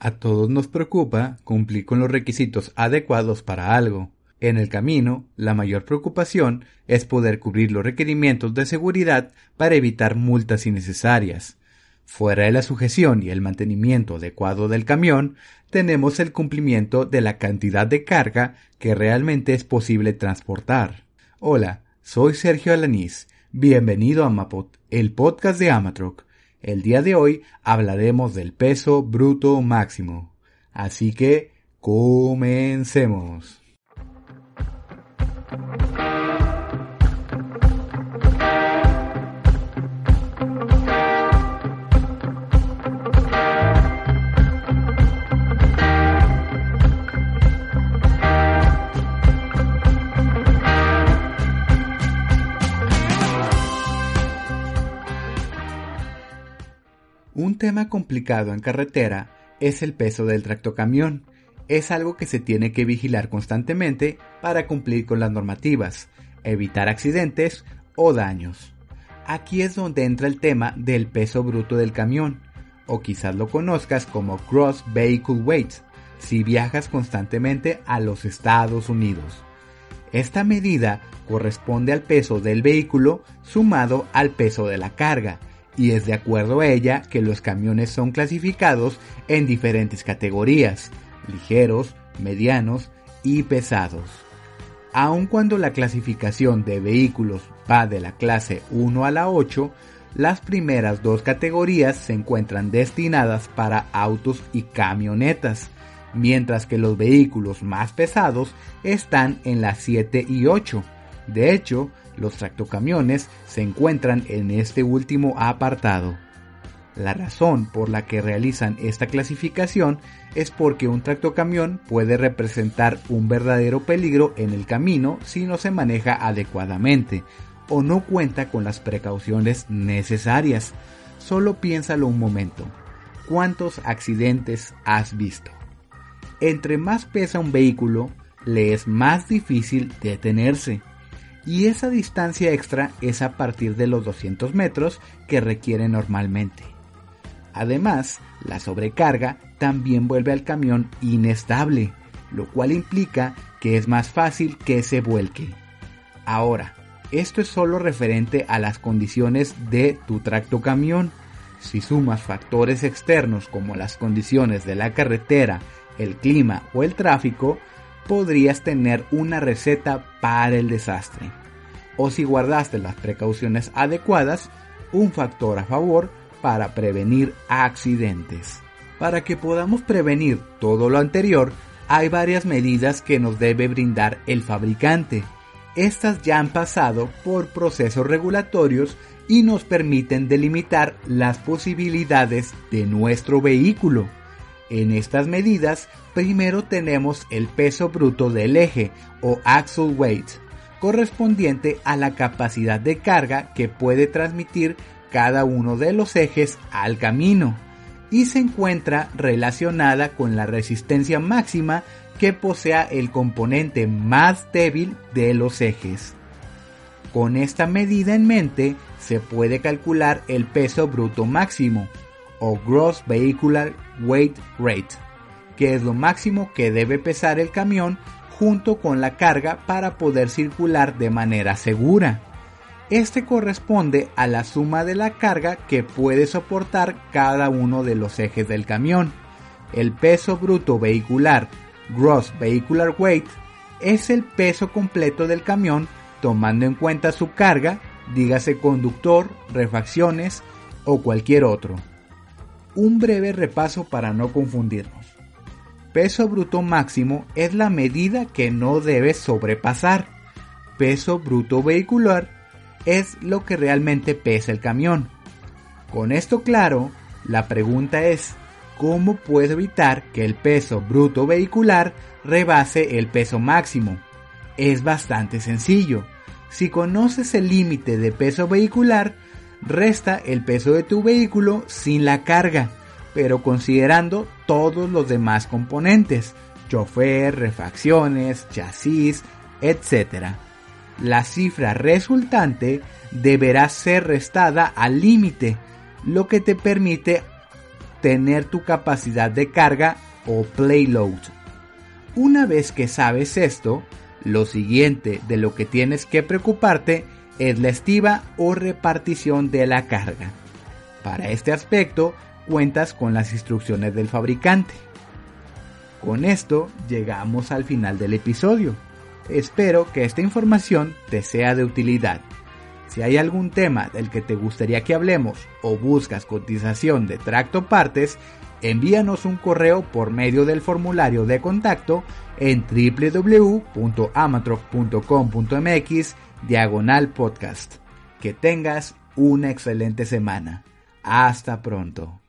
A todos nos preocupa cumplir con los requisitos adecuados para algo. En el camino, la mayor preocupación es poder cubrir los requerimientos de seguridad para evitar multas innecesarias. Fuera de la sujeción y el mantenimiento adecuado del camión, tenemos el cumplimiento de la cantidad de carga que realmente es posible transportar. Hola, soy Sergio Alanís. Bienvenido a Mapot, el podcast de Amatroc. El día de hoy hablaremos del peso bruto máximo. Así que comencemos. Un tema complicado en carretera es el peso del tractocamión. Es algo que se tiene que vigilar constantemente para cumplir con las normativas, evitar accidentes o daños. Aquí es donde entra el tema del peso bruto del camión, o quizás lo conozcas como Gross Vehicle Weight, si viajas constantemente a los Estados Unidos. Esta medida corresponde al peso del vehículo sumado al peso de la carga, y es de acuerdo a ella que los camiones son clasificados en diferentes categorías, ligeros, medianos y pesados. Aun cuando la clasificación de vehículos va de la clase 1 a la 8, las primeras dos categorías se encuentran destinadas para autos y camionetas, mientras que los vehículos más pesados están en las 7 y 8. De hecho, los tractocamiones se encuentran en este último apartado. La razón por la que realizan esta clasificación es porque un tractocamión puede representar un verdadero peligro en el camino si no se maneja adecuadamente o no cuenta con las precauciones necesarias. Solo piénsalo un momento. ¿Cuántos accidentes has visto? Entre más pesa un vehículo, le es más difícil detenerse y esa distancia extra es a partir de los 200 metros que requiere normalmente. Además, la sobrecarga también vuelve al camión inestable, lo cual implica que es más fácil que se vuelque. Ahora, esto es solo referente a las condiciones de tu tracto camión. Si sumas factores externos como las condiciones de la carretera, el clima o el tráfico, podrías tener una receta para el desastre. O si guardaste las precauciones adecuadas, un factor a favor para prevenir accidentes. Para que podamos prevenir todo lo anterior, hay varias medidas que nos debe brindar el fabricante. Estas ya han pasado por procesos regulatorios y nos permiten delimitar las posibilidades de nuestro vehículo. En estas medidas, primero tenemos el peso bruto del eje o axle weight, correspondiente a la capacidad de carga que puede transmitir cada uno de los ejes al camino y se encuentra relacionada con la resistencia máxima que posea el componente más débil de los ejes. Con esta medida en mente se puede calcular el peso bruto máximo o Gross Vehicular Weight Rate, que es lo máximo que debe pesar el camión junto con la carga para poder circular de manera segura. Este corresponde a la suma de la carga que puede soportar cada uno de los ejes del camión. El peso bruto vehicular, Gross Vehicular Weight, es el peso completo del camión tomando en cuenta su carga, dígase conductor, refacciones o cualquier otro un breve repaso para no confundirnos. Peso bruto máximo es la medida que no debe sobrepasar. Peso bruto vehicular es lo que realmente pesa el camión. Con esto claro, la pregunta es, ¿cómo puedo evitar que el peso bruto vehicular rebase el peso máximo? Es bastante sencillo. Si conoces el límite de peso vehicular, resta el peso de tu vehículo sin la carga, pero considerando todos los demás componentes, chofer, refacciones, chasis, etc. La cifra resultante deberá ser restada al límite, lo que te permite tener tu capacidad de carga o playload. Una vez que sabes esto, lo siguiente de lo que tienes que preocuparte es la estiva o repartición de la carga. Para este aspecto cuentas con las instrucciones del fabricante. Con esto llegamos al final del episodio. Espero que esta información te sea de utilidad. Si hay algún tema del que te gustaría que hablemos o buscas cotización de tracto partes, envíanos un correo por medio del formulario de contacto en www.amatroc.com.mx diagonal podcast. Que tengas una excelente semana. Hasta pronto.